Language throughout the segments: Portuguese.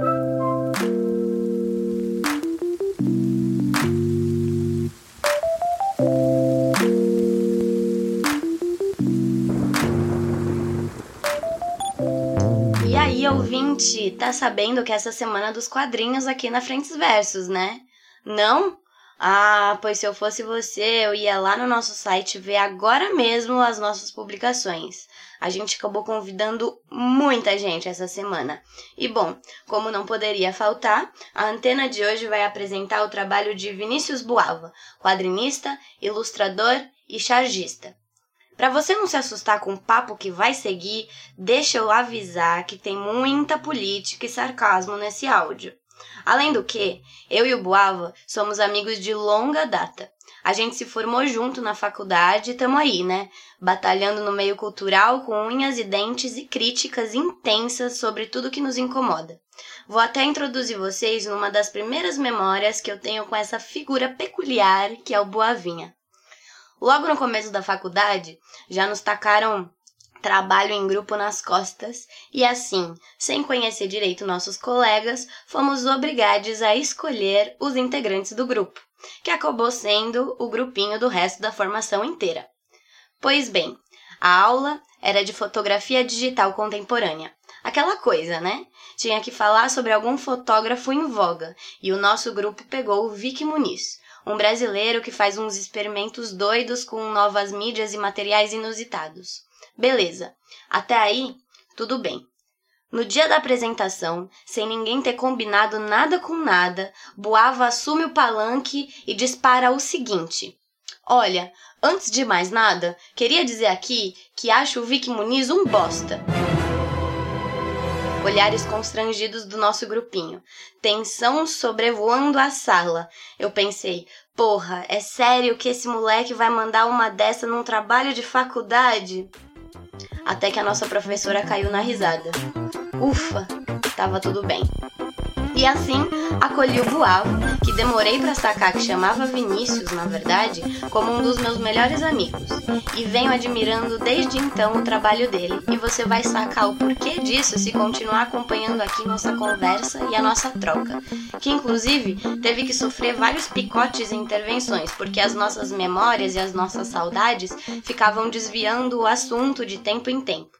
E aí, ouvinte, tá sabendo que essa semana dos quadrinhos aqui na Frentes Versos, né? Não? Ah, pois se eu fosse você, eu ia lá no nosso site ver agora mesmo as nossas publicações. A gente acabou convidando muita gente essa semana. E bom, como não poderia faltar, a antena de hoje vai apresentar o trabalho de Vinícius Bualva, quadrinista, ilustrador e chargista. Para você não se assustar com o papo que vai seguir, deixa eu avisar que tem muita política e sarcasmo nesse áudio. Além do que, eu e o Boava somos amigos de longa data. A gente se formou junto na faculdade e tamo aí, né? Batalhando no meio cultural com unhas e dentes e críticas intensas sobre tudo que nos incomoda. Vou até introduzir vocês numa das primeiras memórias que eu tenho com essa figura peculiar que é o Boavinha. Logo no começo da faculdade, já nos tacaram trabalho em grupo nas costas e assim, sem conhecer direito nossos colegas, fomos obrigados a escolher os integrantes do grupo, que acabou sendo o grupinho do resto da formação inteira. Pois bem, a aula era de fotografia digital contemporânea. Aquela coisa, né? Tinha que falar sobre algum fotógrafo em voga, e o nosso grupo pegou o Vic Muniz, um brasileiro que faz uns experimentos doidos com novas mídias e materiais inusitados. Beleza. Até aí, tudo bem. No dia da apresentação, sem ninguém ter combinado nada com nada, Boava assume o palanque e dispara o seguinte: Olha, antes de mais nada, queria dizer aqui que acho o Vic Muniz um bosta. Olhares constrangidos do nosso grupinho. Tensão sobrevoando a sala. Eu pensei, porra, é sério que esse moleque vai mandar uma dessa num trabalho de faculdade? até que a nossa professora caiu na risada. Ufa, tava tudo bem. E assim acolhi o Buavo, que demorei para sacar que chamava Vinícius, na verdade, como um dos meus melhores amigos. E venho admirando desde então o trabalho dele, e você vai sacar o porquê disso se continuar acompanhando aqui nossa conversa e a nossa troca, que inclusive teve que sofrer vários picotes e intervenções, porque as nossas memórias e as nossas saudades ficavam desviando o assunto de tempo em tempo.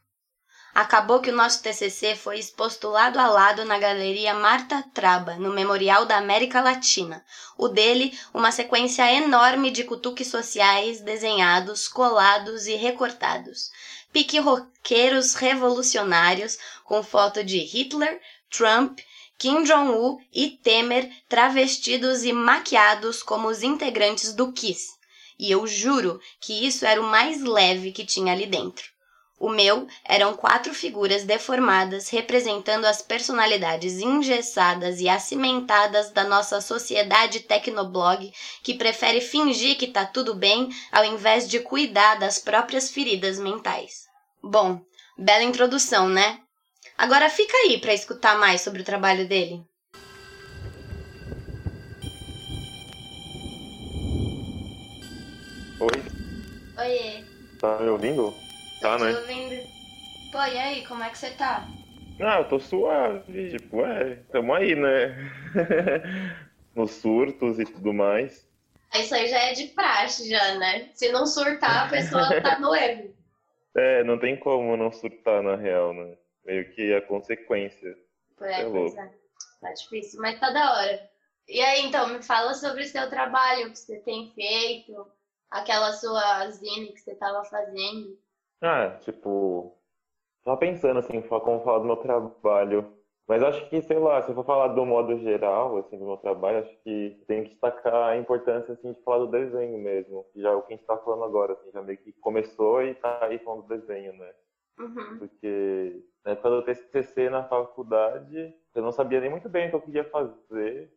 Acabou que o nosso TCC foi exposto lado a lado na Galeria Marta Traba, no Memorial da América Latina. O dele, uma sequência enorme de cutuques sociais desenhados, colados e recortados. Pique roqueiros revolucionários com foto de Hitler, Trump, Kim Jong-un e Temer travestidos e maquiados como os integrantes do KISS. E eu juro que isso era o mais leve que tinha ali dentro. O meu eram quatro figuras deformadas representando as personalidades engessadas e acimentadas da nossa sociedade tecnoblog que prefere fingir que tá tudo bem ao invés de cuidar das próprias feridas mentais. Bom, bela introdução, né? Agora fica aí para escutar mais sobre o trabalho dele. Oi, Oiê, tá me ouvindo? Tá, né? ouvindo. Pô, e aí, como é que você tá? Ah, eu tô suave, tipo, é, tamo aí, né? Nos surtos e tudo mais. Isso aí já é de praxe, já, né? Se não surtar, a pessoa tá no erro. É, não tem como não surtar na real, né? Meio que a consequência. É louco. pois é. Tá difícil, mas tá da hora. E aí, então, me fala sobre o seu trabalho, o que você tem feito, aquela sua zine que você tava fazendo. Ah, tipo, tava pensando assim, como falar do meu trabalho. Mas acho que, sei lá, se eu for falar do modo geral, assim, do meu trabalho, acho que tem que destacar a importância, assim, de falar do desenho mesmo. Já é o que a gente tá falando agora, assim, já meio que começou e tá aí falando do desenho, né? Uhum. Porque na época do TCC na faculdade, eu não sabia nem muito bem o que eu queria fazer.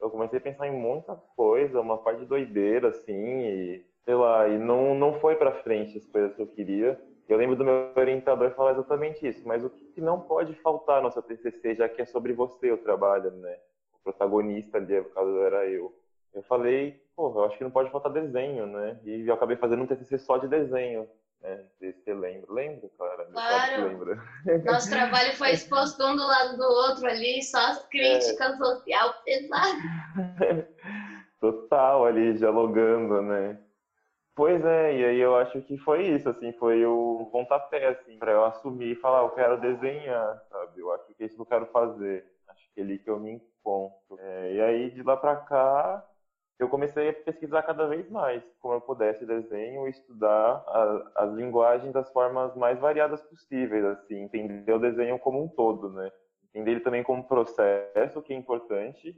Eu comecei a pensar em muita coisa, uma parte de doideira, assim, e sei lá, e não, não foi pra frente as coisas que eu queria. Eu lembro do meu orientador falar exatamente isso, mas o que não pode faltar no seu TCC, já que é sobre você o trabalho, né? O protagonista ali, no caso, era eu. Eu falei, pô, eu acho que não pode faltar desenho, né? E eu acabei fazendo um TCC só de desenho. né? Não sei se você lembra. Lembra, cara? Claro. Lembra. Nosso trabalho foi exposto um do lado do outro ali, só as críticas é. social pesadas. Total, ali, dialogando, né? Pois é, e aí eu acho que foi isso, assim, foi o pontapé, assim, pra eu assumir e falar, eu quero desenhar, sabe? Eu acho que é isso que eu quero fazer. Acho que é ali que eu me encontro. É, e aí, de lá pra cá, eu comecei a pesquisar cada vez mais como eu pudesse desenho estudar a, as linguagens das formas mais variadas possíveis, assim, entender o desenho como um todo, né? Entender ele também como processo, que é importante,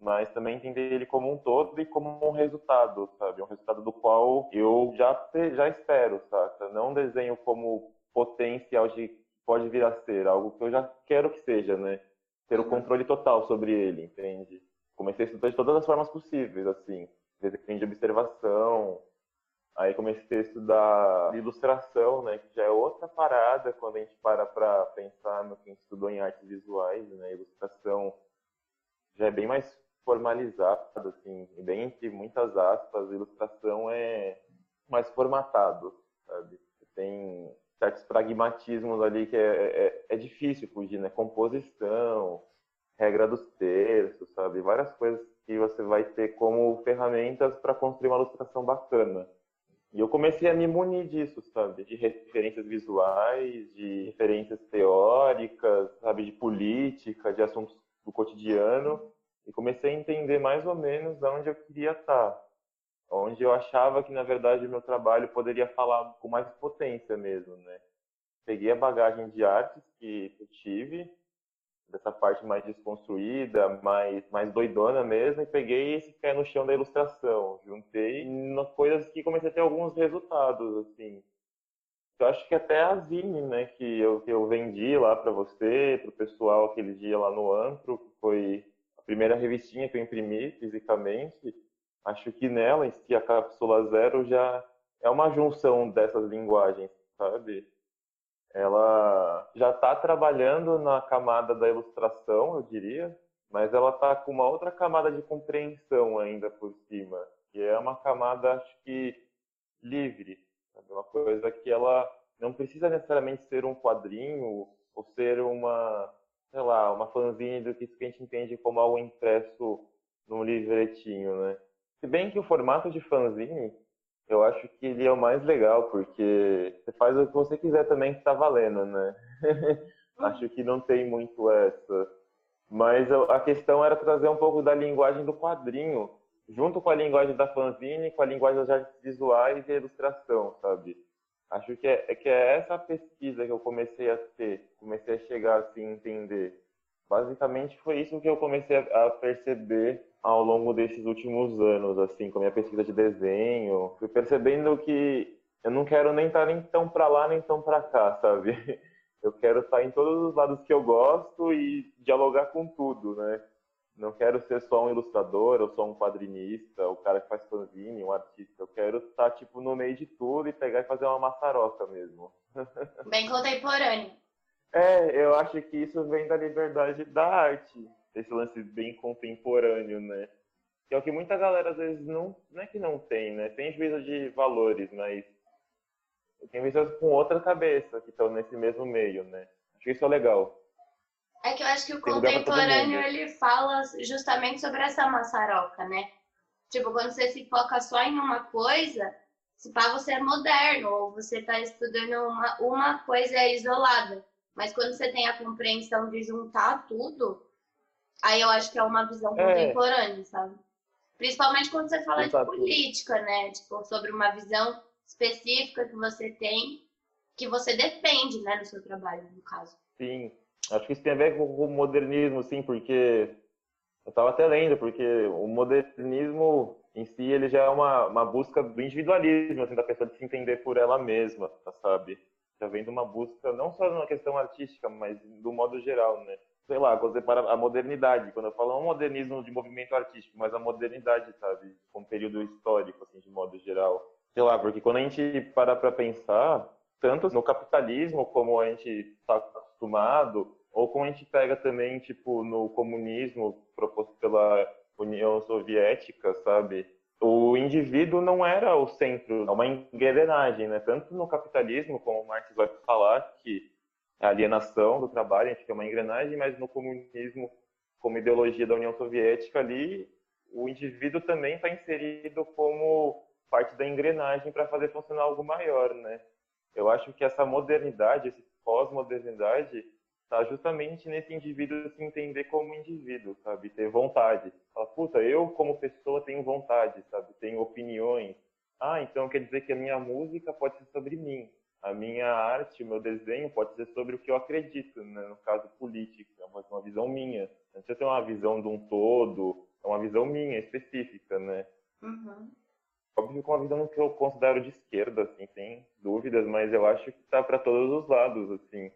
mas também entender ele como um todo e como um resultado, sabe? Um resultado do qual eu já, já espero, sabe? Não desenho como potencial de pode vir a ser, algo que eu já quero que seja, né? Ter o uhum. controle total sobre ele, entende? comecei a estudar de todas as formas possíveis, assim, desde de observação, aí comecei a estudar ilustração, né, que já é outra parada quando a gente para para pensar no que a gente estudou em artes visuais, né, ilustração já é bem mais formalizado, assim, bem entre muitas aspas, ilustração é mais formatado, sabe? Tem certos pragmatismos ali que é, é, é difícil fugir, né? Composição, regra dos terços, sabe? Várias coisas que você vai ter como ferramentas para construir uma ilustração bacana. E eu comecei a me munir disso, sabe? De referências visuais, de referências teóricas, sabe? De política, de assuntos do cotidiano. E comecei a entender mais ou menos onde eu queria estar. Onde eu achava que, na verdade, o meu trabalho poderia falar com mais potência mesmo, né? Peguei a bagagem de artes que eu tive dessa parte mais desconstruída, mais, mais doidona mesmo, e peguei esse pé no chão da ilustração. Juntei nas coisas que comecei a ter alguns resultados, assim. Eu acho que até a Zine, né, que eu, que eu vendi lá para você, para o pessoal aquele dia lá no Antro, foi primeira revistinha que eu imprimi fisicamente, acho que nela, em si, a Cápsula Zero já é uma junção dessas linguagens, sabe? ela já está trabalhando na camada da ilustração, eu diria, mas ela está com uma outra camada de compreensão ainda por cima, que é uma camada, acho que, livre, sabe? uma coisa que ela não precisa necessariamente ser um quadrinho ou ser uma, sei lá, uma fanzine do que a gente entende como algo impresso num livretinho, né? Se bem que o formato de fanzine eu acho que ele é o mais legal, porque você faz o que você quiser também que tá valendo, né? acho que não tem muito essa. Mas a questão era trazer um pouco da linguagem do quadrinho, junto com a linguagem da fanzine, com a linguagem das artes visuais e ilustração, sabe? Acho que é, é que é essa pesquisa que eu comecei a ter, comecei a chegar assim, entender. Basicamente foi isso que eu comecei a perceber ao longo desses últimos anos, assim, com a minha pesquisa de desenho, fui percebendo que eu não quero nem estar nem tão para lá nem tão para cá, sabe? Eu quero estar em todos os lados que eu gosto e dialogar com tudo, né? Não quero ser só um ilustrador, ou só um quadrinista, o cara que faz fanzine, um artista. Eu quero estar, tipo, no meio de tudo e pegar e fazer uma maçaroca mesmo. Bem contemporâneo. É, eu acho que isso vem da liberdade da arte esse lance bem contemporâneo, né? Que é o que muita galera às vezes não, não é que não tem, né? Tem juízo de valores, mas tem pessoas com outra cabeça que estão nesse mesmo meio, né? Acho que isso é legal. É que eu acho que o tem contemporâneo ele fala justamente sobre essa maçaroca, né? Tipo, quando você se foca só em uma coisa, se pá, você é moderno, ou você está estudando uma, uma coisa isolada. Mas quando você tem a compreensão de juntar tudo, Aí eu acho que é uma visão é. contemporânea, sabe? Principalmente quando você fala Exato. de política, né? Tipo, sobre uma visão específica que você tem, que você defende, né, no seu trabalho, no caso. Sim. Acho que isso tem a ver com o modernismo, sim, porque eu estava até lendo, porque o modernismo em si ele já é uma, uma busca do individualismo, assim, da pessoa de se entender por ela mesma, sabe? Já vem de uma busca não só numa questão artística, mas do modo geral, né? sei lá, quando você para a modernidade, quando eu falo não modernismo de movimento artístico, mas a modernidade, sabe, como período histórico, assim, de modo geral. Sei lá, porque quando a gente para para pensar, tanto no capitalismo como a gente está acostumado, ou como a gente pega também, tipo, no comunismo proposto pela União Soviética, sabe? o indivíduo não era o centro, é uma engrenagem, né? Tanto no capitalismo, como Marx vai falar, que é a alienação do trabalho, a gente tem uma engrenagem, mas no comunismo, como ideologia da União Soviética ali, o indivíduo também está inserido como parte da engrenagem para fazer funcionar algo maior, né? Eu acho que essa modernidade, esse pós-modernidade, está justamente nesse indivíduo se entender como indivíduo, sabe? Ter vontade. Fala, puta, eu como pessoa tenho vontade, sabe? Tenho opiniões. Ah, então quer dizer que a minha música pode ser sobre mim. A minha arte, o meu desenho pode ser sobre o que eu acredito, né? no caso política, é uma visão minha. Não precisa ter uma visão de um todo, é uma visão minha, específica, né? Uhum. Óbvio que é uma visão que eu considero de esquerda, assim, sem dúvidas, mas eu acho que está para todos os lados, assim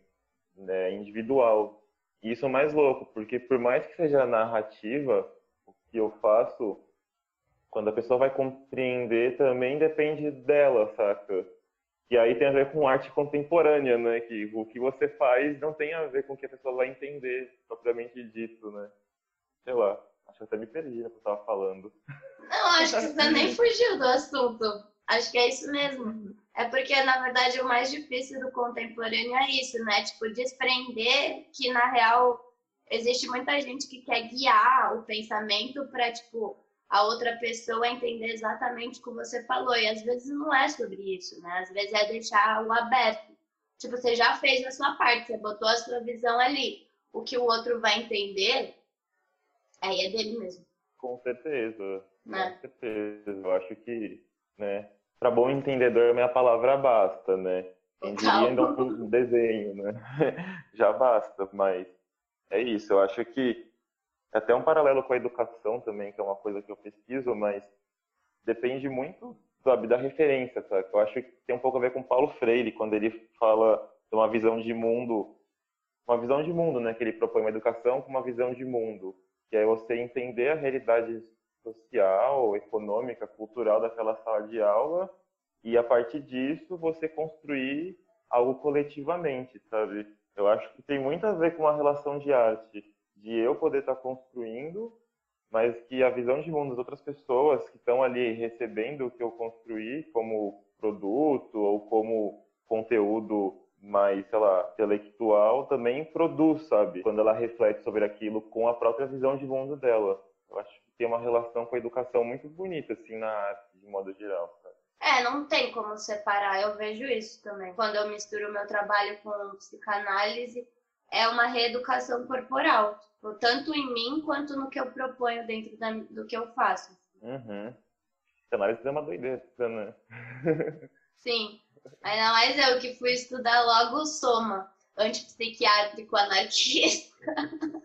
né, individual. E isso é mais louco, porque por mais que seja narrativa, o que eu faço, quando a pessoa vai compreender, também depende dela, saca? E aí tem a ver com arte contemporânea, né? Que o que você faz não tem a ver com o que a pessoa vai entender, propriamente dito, né? Sei lá, acho que até me perdi no que eu tava falando. Não, acho que você nem fugiu do assunto. Acho que é isso mesmo. É porque, na verdade, o mais difícil do contemporâneo é isso, né? Tipo, desprender que, na real, existe muita gente que quer guiar o pensamento para, tipo, a outra pessoa entender exatamente o que você falou. E às vezes não é sobre isso, né? Às vezes é deixar o aberto. Tipo, você já fez a sua parte, você botou a sua visão ali. O que o outro vai entender, aí é dele mesmo. Com certeza. Né? Com certeza. Eu acho que, né? para bom entendedor, minha palavra basta, né? Quem diria ainda um desenho, né? Já basta, mas é isso. Eu acho que até um paralelo com a educação também, que é uma coisa que eu pesquiso, mas depende muito, sabe, da referência, sabe? Eu acho que tem um pouco a ver com Paulo Freire, quando ele fala de uma visão de mundo, uma visão de mundo, né? Que ele propõe uma educação com uma visão de mundo, que é você entender a realidade social, econômica, cultural daquela sala de aula e a partir disso você construir algo coletivamente, sabe? Eu acho que tem muito a ver com a relação de arte, de eu poder estar construindo, mas que a visão de mundo das outras pessoas que estão ali recebendo o que eu construí como produto ou como conteúdo mais, sei lá, intelectual, também produz, sabe? Quando ela reflete sobre aquilo com a própria visão de mundo dela. Eu acho que tem uma relação com a educação muito bonita, assim, na arte, de modo geral. Sabe? É, não tem como separar, eu vejo isso também. Quando eu misturo meu trabalho com psicanálise, é uma reeducação corporal, tipo, tanto em mim quanto no que eu proponho dentro da, do que eu faço. Uhum. Psicanálise é uma doideira, né? Sim, ainda mais eu que fui estudar logo o Soma antipsiquiátrico anarquista.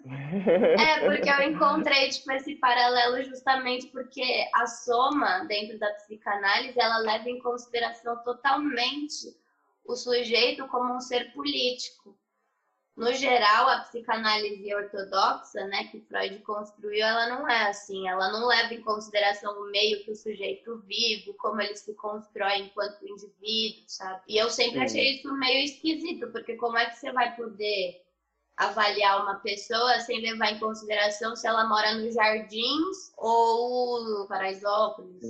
é, porque eu encontrei tipo, esse paralelo justamente porque a soma dentro da psicanálise ela leva em consideração totalmente o sujeito como um ser político no geral, a psicanálise ortodoxa, né, que Freud construiu, ela não é assim. Ela não leva em consideração o meio que o sujeito vive, como ele se constrói enquanto indivíduo, sabe? E eu sempre achei isso meio esquisito, porque como é que você vai poder avaliar uma pessoa sem levar em consideração se ela mora nos Jardins ou no Paraisópolis?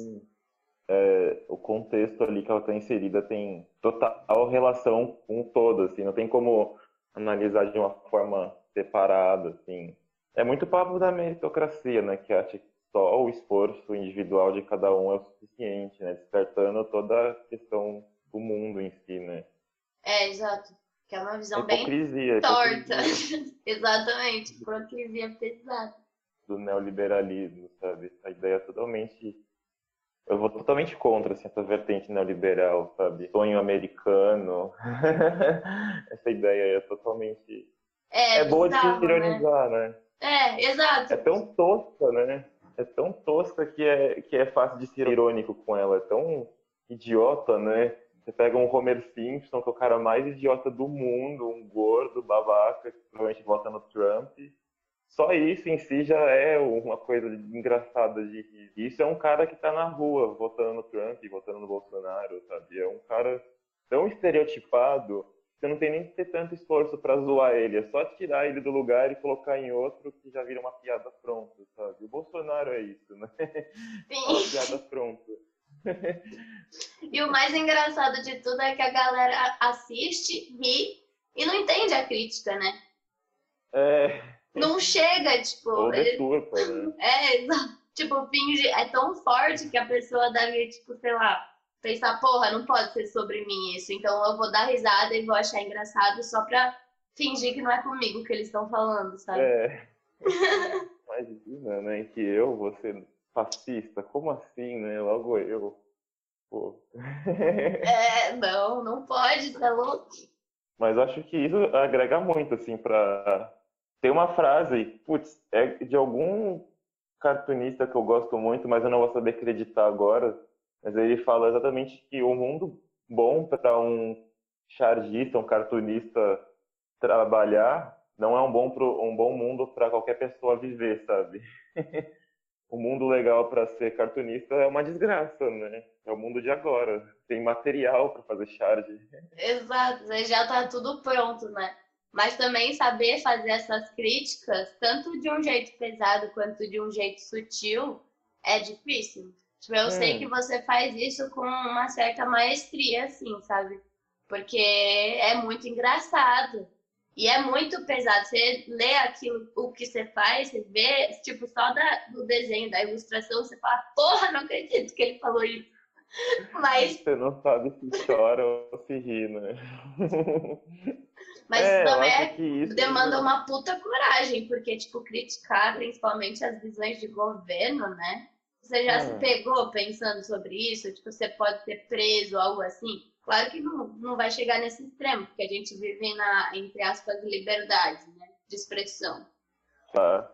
É, o contexto ali que ela está inserida tem total relação com o todo, assim, não tem como analisar de uma forma separada, assim. É muito papo da meritocracia, né, que acha que só o esforço individual de cada um é o suficiente, né, descartando toda a questão do mundo em si, né. É, exato. Que é uma visão hipocrisia, bem torta. Exatamente, hipocrisia pesada. Do neoliberalismo, sabe? A ideia é totalmente eu vou totalmente contra assim, essa vertente neoliberal, sabe? Sonho americano. essa ideia é totalmente. É, é boa de ironizar, né? né? É, exato. É tão tosca, né? É tão tosca que é, que é fácil de ser irônico com ela. É tão idiota, né? Você pega um Homer Simpson, que é o cara mais idiota do mundo, um gordo, babaca, que provavelmente vota no Trump só isso em si já é uma coisa engraçada de rir. Isso é um cara que está na rua votando no Trump, votando no Bolsonaro, sabe? É um cara tão estereotipado você não tem nem que ter tanto esforço para zoar ele, é só tirar ele do lugar e colocar em outro que já vira uma piada pronta, sabe? O Bolsonaro é isso, né? Sim. Uma piada pronta. e o mais engraçado de tudo é que a galera assiste, ri e não entende a crítica, né? É. Não chega, tipo. Ou deturpa, ele... né? É, exato. Tipo, finge. É tão forte que a pessoa deve, tipo, sei lá, pensar, porra, não pode ser sobre mim isso. Então eu vou dar risada e vou achar engraçado só pra fingir que não é comigo que eles estão falando, sabe? É. Imagina, né? Que eu vou ser fascista. Como assim, né? Logo eu. Pô. é, não, não pode, tá louco. Mas acho que isso agrega muito, assim, pra. Tem uma frase, putz, é de algum cartunista que eu gosto muito, mas eu não vou saber acreditar agora mas ele fala exatamente que o mundo bom para um chargista, um cartunista trabalhar, não é um bom, pro, um bom mundo para qualquer pessoa viver, sabe? o mundo legal para ser cartunista é uma desgraça, né? É o mundo de agora. Tem material para fazer charge. Exato, já tá tudo pronto, né? Mas também saber fazer essas críticas, tanto de um jeito pesado quanto de um jeito sutil, é difícil. Tipo, eu sei é. que você faz isso com uma certa maestria, assim, sabe? Porque é muito engraçado. E é muito pesado. Você lê aquilo, o que você faz, você vê, tipo, só da, do desenho, da ilustração, você fala, porra, não acredito que ele falou isso. Mas. Você não sabe se chora ou se ri, né? Mas é, também é, isso demanda uma puta coragem, porque, tipo, criticar principalmente as visões de governo, né? Você já se hum. pegou pensando sobre isso? Tipo, você pode ser preso, algo assim? Claro que não, não vai chegar nesse extremo, porque a gente vive na, entre aspas, liberdade, né? De expressão. Tá.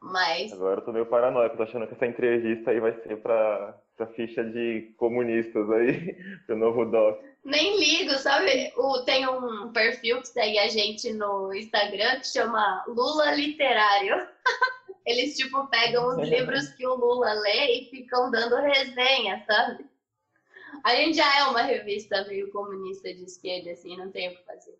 Mas. Agora eu tô meio paranoico, tô achando que essa entrevista aí vai ser pra, pra ficha de comunistas aí, pro novo doc. Nem ligo, sabe? O, tem um perfil que segue a gente no Instagram que chama Lula Literário. Eles, tipo, pegam os livros que o Lula lê e ficam dando resenha, sabe? A gente já é uma revista meio comunista de esquerda, assim, não tem o que fazer.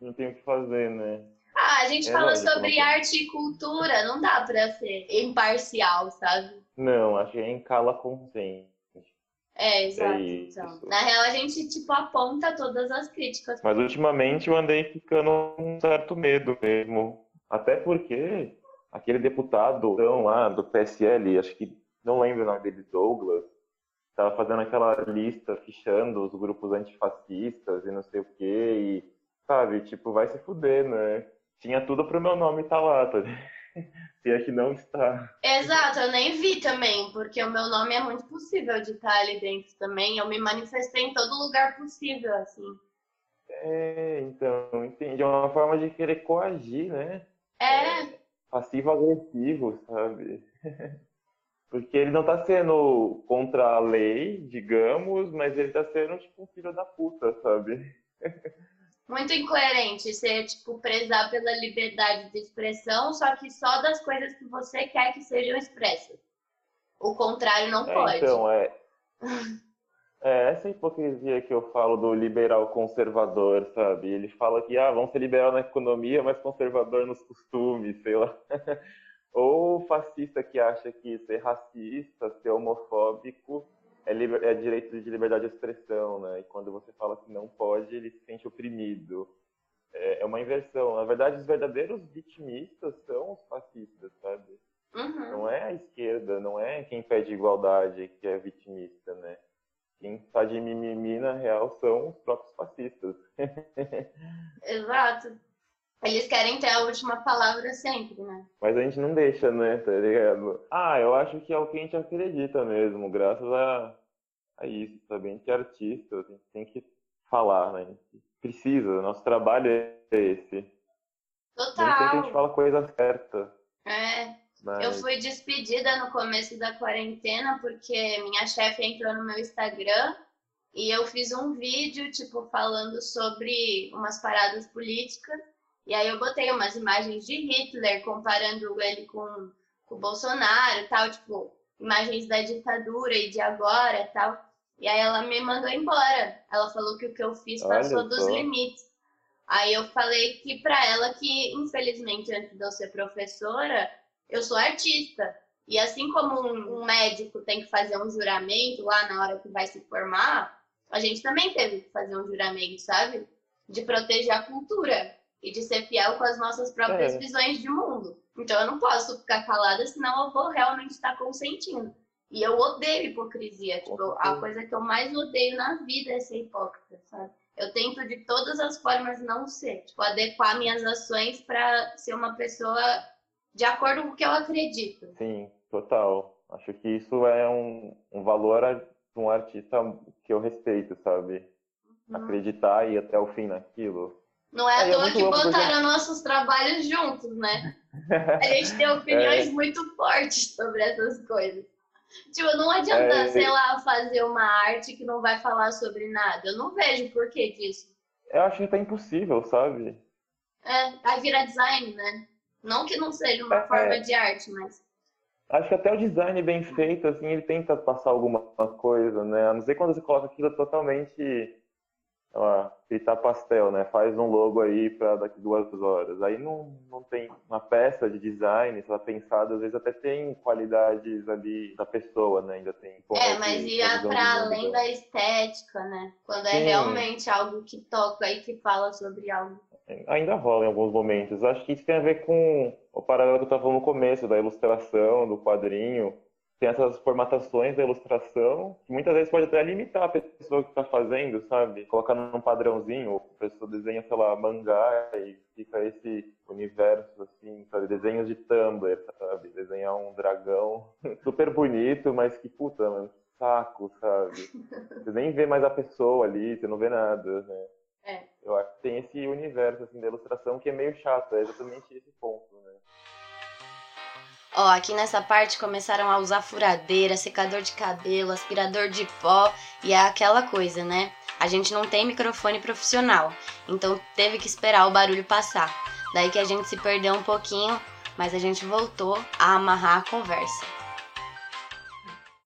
Não tem o que fazer, né? Ah, a gente é fala sobre arte e cultura, não dá pra ser imparcial, sabe? Não, acho que é em cala consciente. É, exato. É então. Na real, a gente, tipo, aponta todas as críticas. Mas ultimamente eu andei ficando um certo medo mesmo. Até porque aquele deputado lá do PSL, acho que não lembro o nome dele, Douglas, estava fazendo aquela lista, fichando os grupos antifascistas e não sei o quê, e, sabe, tipo, vai se fuder, né? Tinha tudo pro meu nome estar tá lá, tá? Se é que não está. Exato, eu nem vi também, porque o meu nome é muito possível de estar ali dentro também. Eu me manifestei em todo lugar possível, assim. É, então, entendi. É uma forma de querer coagir, né? É. é passivo-agressivo, sabe? Porque ele não tá sendo contra a lei, digamos, mas ele tá sendo tipo um filho da puta, sabe? Muito incoerente ser, tipo, prezar pela liberdade de expressão, só que só das coisas que você quer que sejam expressas. O contrário não é, pode. Então, é. É essa hipocrisia que eu falo do liberal conservador, sabe? Ele fala que ah, vão ser liberal na economia, mas conservador nos costumes, sei lá. Ou fascista que acha que ser racista, ser homofóbico é, é direito de liberdade de expressão, né? E quando você fala que não pode, ele se sente oprimido. É, é uma inversão. Na verdade, os verdadeiros vitimistas são os fascistas, sabe? Uhum. Não é a esquerda, não é quem pede igualdade que é vitimista, né? quem está de mimimi, na real, são os próprios fascistas. Exato. Eles querem ter a última palavra sempre, né? Mas a gente não deixa, né? Tá ligado? Ah, eu acho que é o que a gente acredita mesmo, graças a, a isso, sabe? A gente é artista, a gente tem que falar, né? A gente precisa, nosso trabalho é esse. Total. Nem a gente fala a coisa certa. É. Mas... Eu fui despedida no começo da quarentena porque minha chefe entrou no meu Instagram e eu fiz um vídeo, tipo, falando sobre umas paradas políticas. E aí eu botei umas imagens de Hitler, comparando ele com, com o Bolsonaro e tal, tipo, imagens da ditadura e de agora e tal. E aí ela me mandou embora. Ela falou que o que eu fiz passou dos limites. Aí eu falei que para ela que, infelizmente, antes de eu ser professora, eu sou artista. E assim como um, médico tem que fazer um juramento lá na hora que vai se formar, a gente também teve que fazer um juramento, sabe? De proteger a cultura e de ser fiel com as nossas próprias é. visões de mundo. Então eu não posso ficar calada, senão eu vou realmente estar consentindo. E eu odeio hipocrisia. Tipo, a coisa que eu mais odeio na vida é ser hipócrita, sabe? Eu tento de todas as formas não ser, tipo, adequar minhas ações para ser uma pessoa de acordo com o que eu acredito. Sim, total. Acho que isso é um, um valor de um artista que eu respeito, sabe? Uhum. Acreditar e ir até o fim naquilo. Não é à é toa que botaram nossos trabalhos juntos, né? A gente tem opiniões é. muito fortes sobre essas coisas. Tipo, não adianta, é... sei lá, fazer uma arte que não vai falar sobre nada. Eu não vejo por que disso. Eu acho que tá impossível, sabe? É, vai virar design, né? Não que não seja uma é... forma de arte, mas. Acho que até o design bem feito, assim, ele tenta passar alguma coisa, né? A não ser quando você coloca aquilo totalmente fritar pastel, né? Faz um logo aí para daqui duas horas. Aí não, não tem uma peça de design, se ela pensada, às vezes até tem qualidades ali da pessoa, né? Ainda tem. É, mas ia para além da estética, né? Quando é Sim. realmente algo que toca e que fala sobre algo. Ainda rola em alguns momentos. Acho que isso tem a ver com o paralelo que eu estava falando no começo, da ilustração, do quadrinho tem essas formatações da ilustração que muitas vezes pode até limitar a pessoa que está fazendo, sabe? Colocar num padrãozinho, a pessoa desenha, sei lá, mangá e fica esse universo, assim, sabe? Desenhos de Tumblr, sabe? Desenhar um dragão super bonito, mas que puta, mano, saco, sabe? Você nem vê mais a pessoa ali, você não vê nada, né? É. Eu acho que tem esse universo, assim, da ilustração que é meio chato, é exatamente esse ponto? Ó, aqui nessa parte começaram a usar furadeira, secador de cabelo, aspirador de pó e é aquela coisa, né? A gente não tem microfone profissional, então teve que esperar o barulho passar. Daí que a gente se perdeu um pouquinho, mas a gente voltou a amarrar a conversa.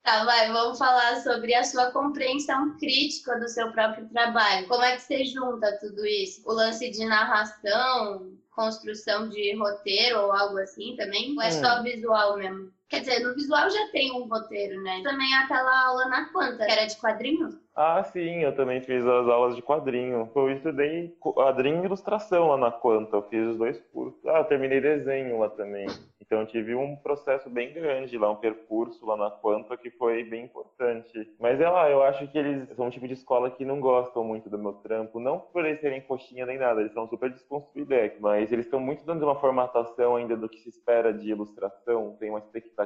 Tá, vai, vamos falar sobre a sua compreensão crítica do seu próprio trabalho. Como é que você junta tudo isso? O lance de narração, construção de roteiro ou algo assim também? Ou é só hum. visual mesmo? Quer dizer, no visual já tem um roteiro, né? Também aquela aula na Quanta, que era de quadrinhos. Ah, sim, eu também fiz as aulas de quadrinho. Eu estudei quadrinho e ilustração lá na Quanta, eu fiz os dois cursos. Ah, eu terminei desenho lá também. Então tive um processo bem grande lá, um percurso lá na Quanta que foi bem importante. Mas é lá, eu acho que eles são um tipo de escola que não gostam muito do meu trampo, não por eles serem coxinha nem nada, eles são super desconstruídos, mas eles estão muito dando uma formatação ainda do que se espera de ilustração, tem uma expectativa,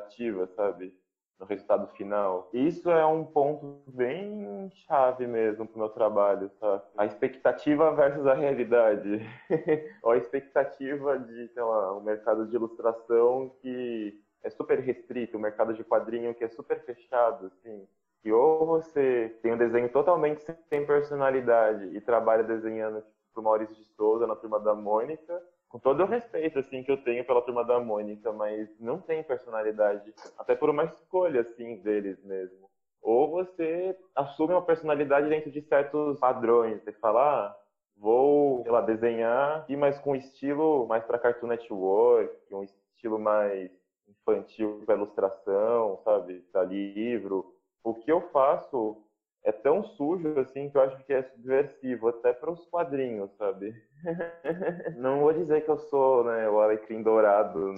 sabe? no resultado final. Isso é um ponto bem chave mesmo para o meu trabalho, tá? A expectativa versus a realidade. Ou a expectativa de, sei lá, um mercado de ilustração que é super restrito, o um mercado de quadrinho que é super fechado, assim. Que ou você tem um desenho totalmente sem personalidade e trabalha desenhando tipo, pro Maurício de Souza na turma da Mônica, com todo o respeito assim que eu tenho pela turma da Mônica, mas não tem personalidade, até por uma escolha assim deles mesmo. Ou você assume uma personalidade dentro de certos padrões, você fala, ah, vou, sei lá, desenhar e mais com estilo mais para Cartoon Network, um estilo mais infantil para ilustração, sabe, para livro. O que eu faço é tão sujo assim que eu acho que é subversivo até para os quadrinhos, sabe? Não vou dizer que eu sou, né, o alecrim dourado, né,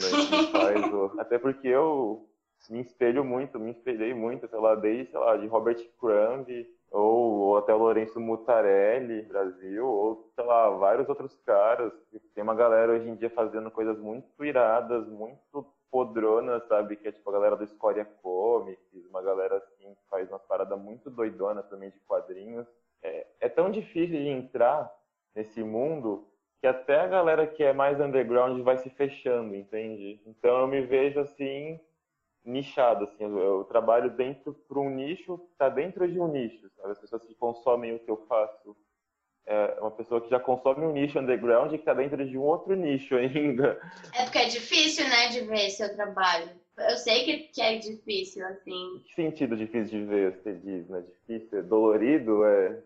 faz, até porque eu me espelho muito, me espelhei muito, sei lá, desde, sei lá, de Robert Crumb ou, ou até o Lourenço Mutarelli, Brasil, ou, sei lá, vários outros caras. Tem uma galera hoje em dia fazendo coisas muito iradas, muito podrona, sabe? Que é tipo a galera do Escória Comics, uma galera assim que faz uma parada muito doidona também de quadrinhos. É, é tão difícil de entrar nesse mundo que até a galera que é mais underground vai se fechando, entende? Então eu me vejo assim nichado, assim, eu, eu trabalho dentro para um nicho está dentro de um nicho, sabe? As pessoas que consomem o que eu faço é uma pessoa que já consome um nicho underground e que está dentro de um outro nicho ainda. É porque é difícil, né, de ver seu trabalho. Eu sei que, que é difícil, assim. Que sentido difícil de ver, você diz, né? Difícil, é dolorido, é...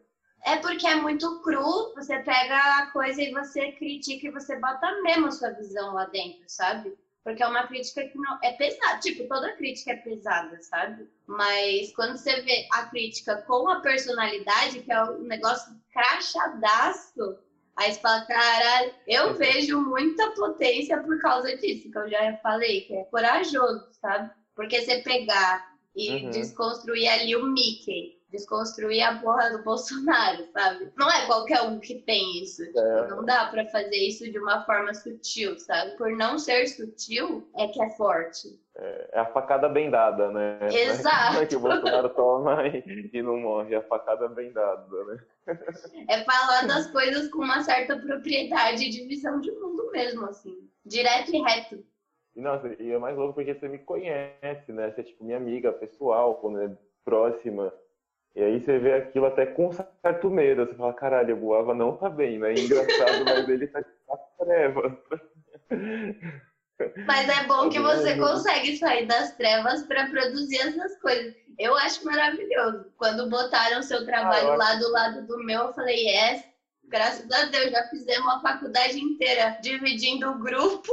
É porque é muito cru, você pega a coisa e você critica e você bota mesmo a sua visão lá dentro, sabe? Porque é uma crítica que não é pesada, tipo, toda crítica é pesada, sabe? Mas quando você vê a crítica com a personalidade, que é um negócio crachadaço, aí você fala, caralho, eu vejo muita potência por causa disso, que eu já falei, que é corajoso, sabe? Porque você pegar e uhum. desconstruir ali o Mickey desconstruir a porra do Bolsonaro, sabe? Não é qualquer um que tem isso. É. Não dá para fazer isso de uma forma sutil, sabe? Por não ser sutil, é que é forte. É, é a facada bem dada, né? Exato. É que o Bolsonaro toma e, e não morre. É a facada bem dada, né? É falar das coisas com uma certa propriedade de visão de mundo mesmo, assim. Direto e reto. E, nossa, e é mais louco porque você me conhece, né? Você é tipo minha amiga pessoal, quando é próxima. E aí você vê aquilo até com certo medo. Você fala, caralho, o Guava não tá bem, né? É engraçado, mas ele tá nas trevas. Mas é bom que você consegue sair das trevas para produzir essas coisas. Eu acho maravilhoso. Quando botaram seu trabalho ah, lá do lado do meu, eu falei, yes, graças a Deus, já fizemos a faculdade inteira dividindo o grupo.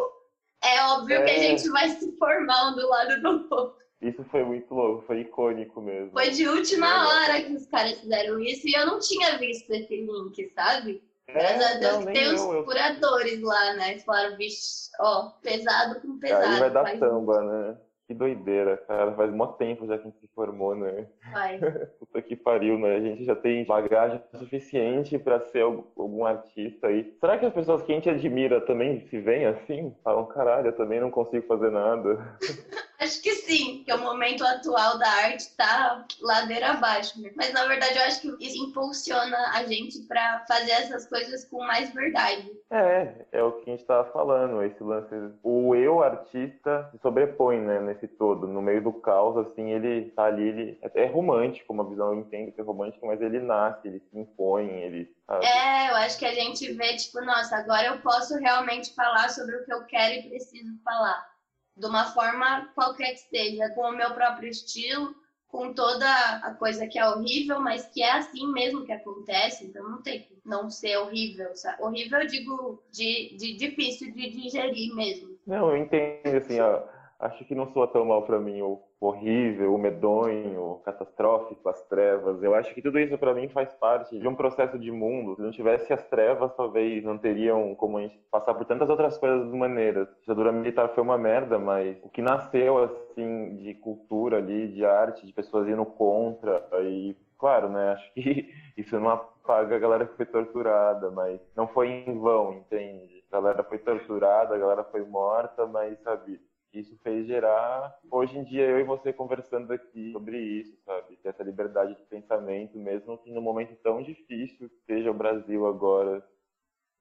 É óbvio é... que a é. gente vai se formar um do lado do outro. Isso foi muito louco, foi icônico mesmo. Foi de última é, hora que os caras fizeram isso e eu não tinha visto esse link, sabe? É, Graças a Deus que tem eu, os curadores lá, né? Eles falaram, bicho, ó, pesado com pesado. Aí vai dar samba, né? Que doideira, cara. Faz muito tempo já que a gente se formou, né? Vai. Puta que pariu, né? A gente já tem bagagem suficiente para ser algum artista aí. Será que as pessoas que a gente admira também se veem assim? Falam, caralho, eu também não consigo fazer nada. Acho que sim, que o momento atual da arte tá ladeira abaixo. Né? Mas na verdade eu acho que isso impulsiona a gente para fazer essas coisas com mais verdade. É, é o que a gente tava falando, esse lance. O eu artista se sobrepõe, né, nesse todo. No meio do caos, assim, ele tá ali, ele é romântico, uma visão, eu entendo que é romântico, mas ele nasce, ele se impõe, ele. Sabe? É, eu acho que a gente vê, tipo, nossa, agora eu posso realmente falar sobre o que eu quero e preciso falar de uma forma qualquer que seja, com o meu próprio estilo, com toda a coisa que é horrível, mas que é assim mesmo que acontece, então não tem que não ser horrível. Sabe? Horrível eu digo de, de difícil de digerir mesmo. Não, eu entendo, assim, ó, acho que não soa tão mal para mim horrível, medonho, catastrófico, as trevas. Eu acho que tudo isso para mim faz parte de um processo de mundo. Se não tivesse as trevas, talvez não teriam como a gente passar por tantas outras coisas maneiras. A ditadura militar foi uma merda, mas o que nasceu assim de cultura ali, de arte, de pessoas indo contra e claro, né? Acho que isso não apaga a galera que foi torturada, mas não foi em vão, entende? A galera foi torturada, a galera foi morta, mas sabe, isso fez gerar, hoje em dia, eu e você conversando aqui sobre isso, sabe? Ter essa liberdade de pensamento, mesmo que num momento tão difícil seja o Brasil agora.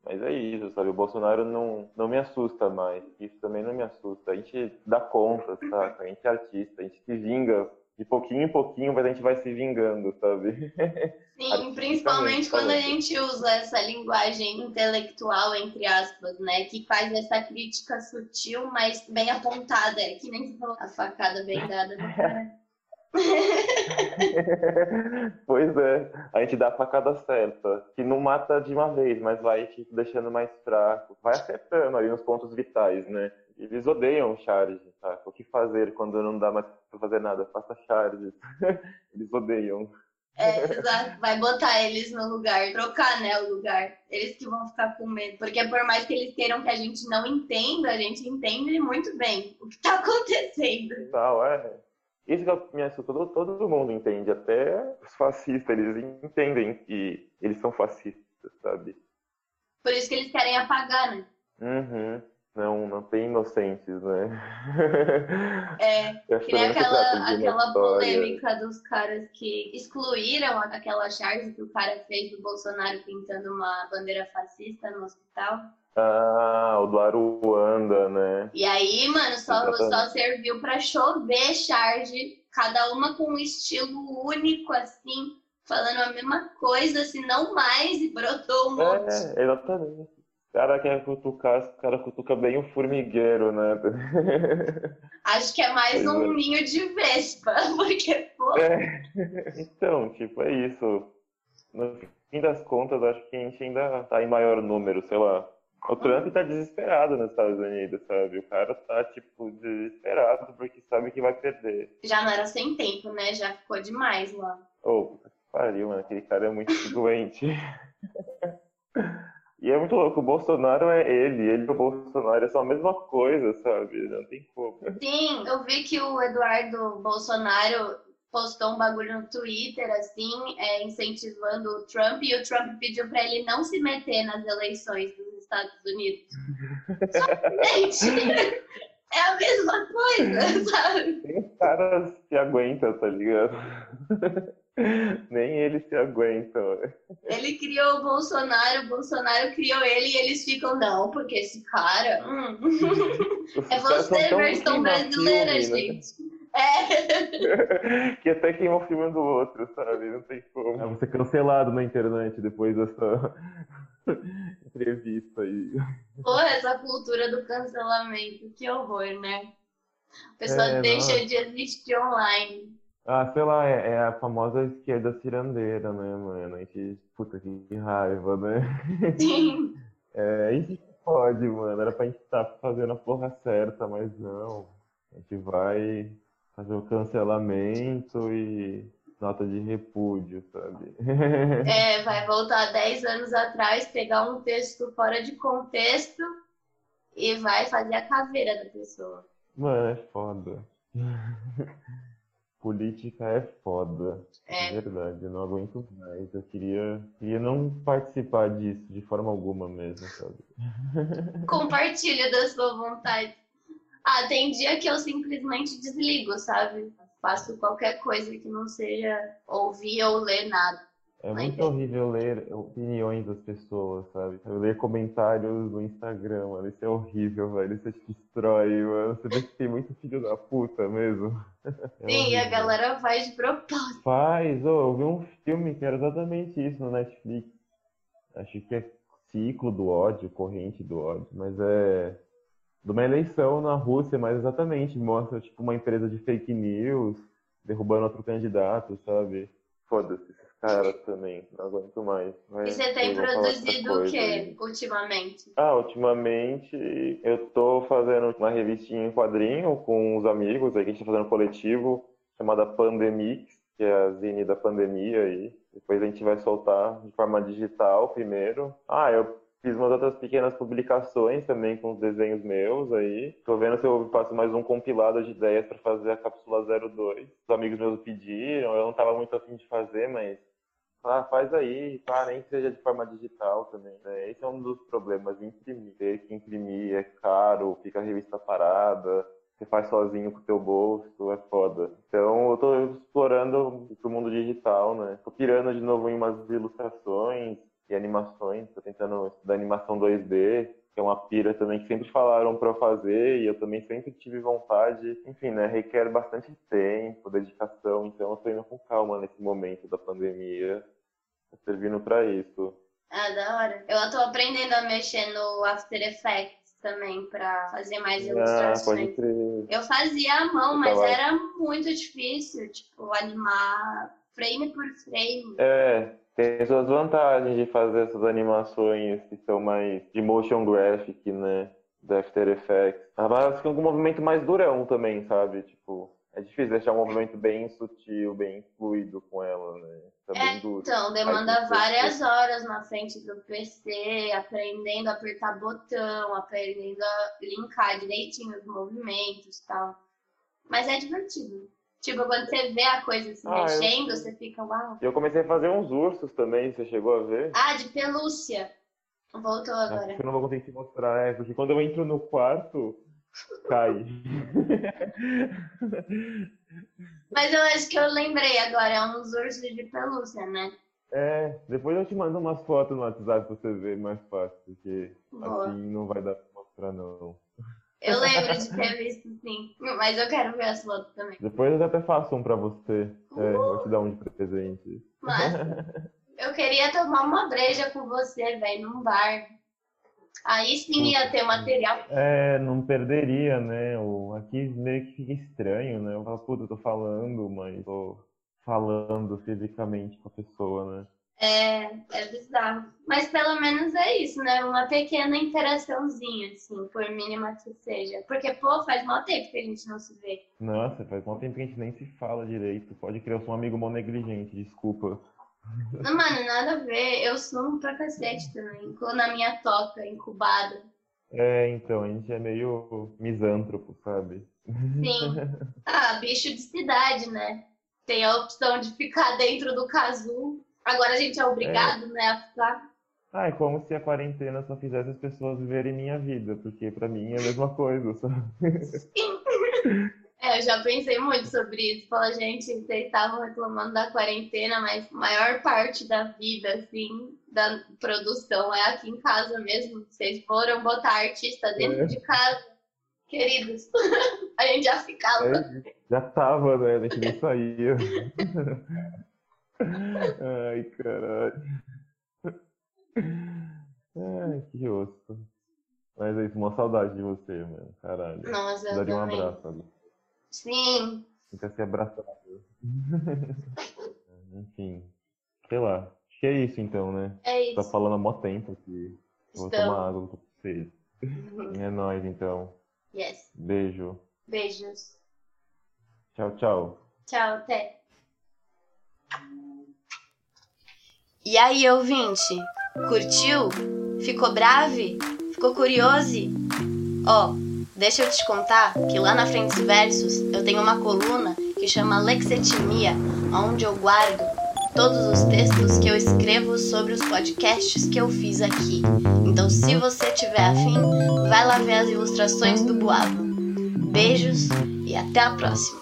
Mas é isso, sabe? O Bolsonaro não, não me assusta mais. Isso também não me assusta. A gente dá conta, sabe? A gente é artista, a gente se vinga de pouquinho em pouquinho, mas a gente vai se vingando, sabe? Sim, principalmente quando a gente usa essa linguagem intelectual, entre aspas, né? Que faz essa crítica sutil, mas bem apontada. Que nem a facada bem dada no cara. pois é, a gente dá a facada certa, que não mata de uma vez, mas vai te deixando mais fraco, vai acertando ali nos pontos vitais, né? Eles odeiam charge, tá? O que fazer quando não dá mais pra fazer nada? Faça charges. eles odeiam. É, exato. Vai botar eles no lugar, trocar, né, o lugar. Eles que vão ficar com medo. Porque por mais que eles queiram que a gente não entenda, a gente entende muito bem o que tá acontecendo. Não, é. Isso que me assusta, todo, todo mundo entende, até os fascistas, eles entendem que eles são fascistas, sabe? Por isso que eles querem apagar, né? Uhum não, não tem inocentes, né? É, que nem aquela, aquela polêmica dos caras que excluíram aquela charge que o cara fez do Bolsonaro pintando uma bandeira fascista no hospital. Ah, o do Aruanda, né? E aí, mano, só, só serviu pra chover charge, cada uma com um estilo único, assim, falando a mesma coisa, se não mais, e brotou um monte. É, exatamente cara quer cutucar, o cara cutuca bem o formigueiro, né? Acho que é mais pois um é. ninho de vespa, porque, pô. É. Então, tipo, é isso. No fim das contas, acho que a gente ainda tá em maior número, sei lá. O Trump tá desesperado nos Estados Unidos, sabe? O cara tá, tipo, desesperado porque sabe que vai perder. Já não era sem tempo, né? Já ficou demais lá. Ô, oh, pariu, mano. Aquele cara é muito doente. E é muito louco, o Bolsonaro é ele, ele e o Bolsonaro é só a mesma coisa, sabe? Não tem como. Sim, eu vi que o Eduardo Bolsonaro postou um bagulho no Twitter, assim, é, incentivando o Trump, e o Trump pediu para ele não se meter nas eleições dos Estados Unidos. Só, gente, é a mesma coisa, sabe? Tem caras que aguentam, tá ligado? Nem eles se aguentam. Ele criou o Bolsonaro, o Bolsonaro criou ele e eles ficam, não, porque esse cara. Hum. É você, versão brasileira, filme, né? gente. Né? É. que até queima o filme do outro, sabe? Não tem como. É você cancelado na internet depois dessa entrevista aí. Porra, essa cultura do cancelamento, que horror, né? A pessoa é, deixa de existir online. Ah, sei lá, é, é, a famosa esquerda cirandeira, né, mano? A gente, puta que raiva, né? Sim. É, a gente pode, mano. Era pra gente estar tá fazendo a porra certa, mas não. A gente vai fazer o cancelamento e nota de repúdio, sabe? É, vai voltar 10 anos atrás, pegar um texto fora de contexto e vai fazer a caveira da pessoa. Mano, é foda. Política é foda. É. verdade, eu não aguento mais. Eu queria, queria não participar disso de forma alguma mesmo, sabe? Compartilha da sua vontade. Ah, tem dia que eu simplesmente desligo, sabe? Faço qualquer coisa que não seja ouvir ou ler nada. É muito horrível ler opiniões das pessoas, sabe? Ler comentários no Instagram, mano. Isso é horrível, velho. Isso te destrói, mano. Você vê que tem muito filho da puta mesmo. É Sim, horrível. a galera faz de propósito. Faz, oh, eu vi um filme que era exatamente isso no Netflix. Acho que é Ciclo do Ódio, Corrente do Ódio, mas é de uma eleição na Rússia, mas exatamente mostra tipo uma empresa de fake news derrubando outro candidato, sabe? Foda-se cara também, não aguento mais. e você tem produzido o que ultimamente? Ah, ultimamente eu tô fazendo uma revistinha em quadrinho com uns amigos aí que a gente tá fazendo um coletivo chamada Pandemix, que é a zine da pandemia aí. Depois a gente vai soltar de forma digital primeiro. Ah, eu Fiz umas outras pequenas publicações também com os desenhos meus aí. Tô vendo se eu faço mais um compilado de ideias para fazer a cápsula 02. Os amigos meus pediram, eu não tava muito afim de fazer, mas ah, faz aí, tá, nem que seja de forma digital também. Né? Esse é um dos problemas, imprimir. Ter que imprimir é caro, fica a revista parada, você faz sozinho com o teu bolso, é foda. Então eu tô explorando pro mundo digital, né? Tô pirando de novo em umas ilustrações e animações, tô tentando estudar animação 2D, que é uma pira também que sempre falaram para eu fazer e eu também sempre tive vontade. Enfim, né, requer bastante tempo, dedicação, então eu tô indo com calma nesse momento da pandemia, tá servindo para isso. Ah, da hora. Eu tô aprendendo a mexer no After Effects também para fazer mais ilustrações. Ah, pode crer. Eu fazia à mão, eu mas tava... era muito difícil, tipo, animar frame por frame. É, tem suas vantagens de fazer essas animações que são mais de motion graphic, né? Do After Effects. Mas com um movimento mais durão também, sabe? Tipo, é difícil deixar um movimento bem sutil, bem fluido com ela, né? Também é, duro. Então, demanda várias horas na frente do PC, aprendendo a apertar botão, aprendendo a linkar direitinho os movimentos e tal. Mas é divertido. Tipo, quando você vê a coisa se ah, mexendo, eu... você fica uau. Eu comecei a fazer uns ursos também, você chegou a ver? Ah, de pelúcia. Voltou agora. Acho que eu não vou conseguir te mostrar, é, porque quando eu entro no quarto, cai. Mas eu acho que eu lembrei agora, é uns ursos de pelúcia, né? É, depois eu te mando umas fotos no WhatsApp pra você ver mais fácil, porque Boa. assim não vai dar pra mostrar não. Eu lembro de ter visto, sim. Mas eu quero ver as fotos também. Depois eu até faço um pra você. É, vou te dar um de presente. Mas eu queria tomar uma breja com você, velho, num bar. Aí sim ia ter material. É, não perderia, né? O, aqui meio que fica estranho, né? Eu falo, puta, eu tô falando, mas tô falando fisicamente com a pessoa, né? É, é bizarro. Mas pelo menos é isso, né? Uma pequena interaçãozinha, assim, por mínima que seja. Porque, pô, faz mal tempo que a gente não se vê. Nossa, faz mal tempo que a gente nem se fala direito. Pode crer, eu sou um amigo mal negligente, desculpa. Não, mano, nada a ver. Eu sumo pra cacete também. Na minha toca, incubada. É, então, a gente é meio misântropo, sabe? Sim. Ah, bicho de cidade, né? Tem a opção de ficar dentro do casulo. Agora a gente é obrigado, é. né, a ficar. Ah, é como se a quarentena só fizesse as pessoas viverem minha vida, porque para mim é a mesma coisa? Sim. É, eu já pensei muito sobre isso. Fala, gente, vocês estavam reclamando da quarentena, mas maior parte da vida, assim, da produção é aqui em casa mesmo. Vocês foram botar artista dentro é. de casa, queridos. a gente já ficava. É, já tava, né? A gente nem saía. Ai, caralho. Ai, que osso. Mas é isso, uma saudade de você, mano. Caralho. Nossa, Daria um abraço ali. Sim. Fica se abraçado. Enfim. Sei lá. Acho que é isso então, né? É isso. Tá falando há mó tempo que vou tomar água com vocês. é nóis então. Yes. Beijo. Beijos. Tchau, tchau. Tchau, até. E aí, ouvinte? Curtiu? Ficou brave? Ficou curioso? Ó, oh, deixa eu te contar que lá na Frentes Versos eu tenho uma coluna que chama Lexetimia, onde eu guardo todos os textos que eu escrevo sobre os podcasts que eu fiz aqui. Então, se você tiver afim, vai lá ver as ilustrações do Boavo. Beijos e até a próxima!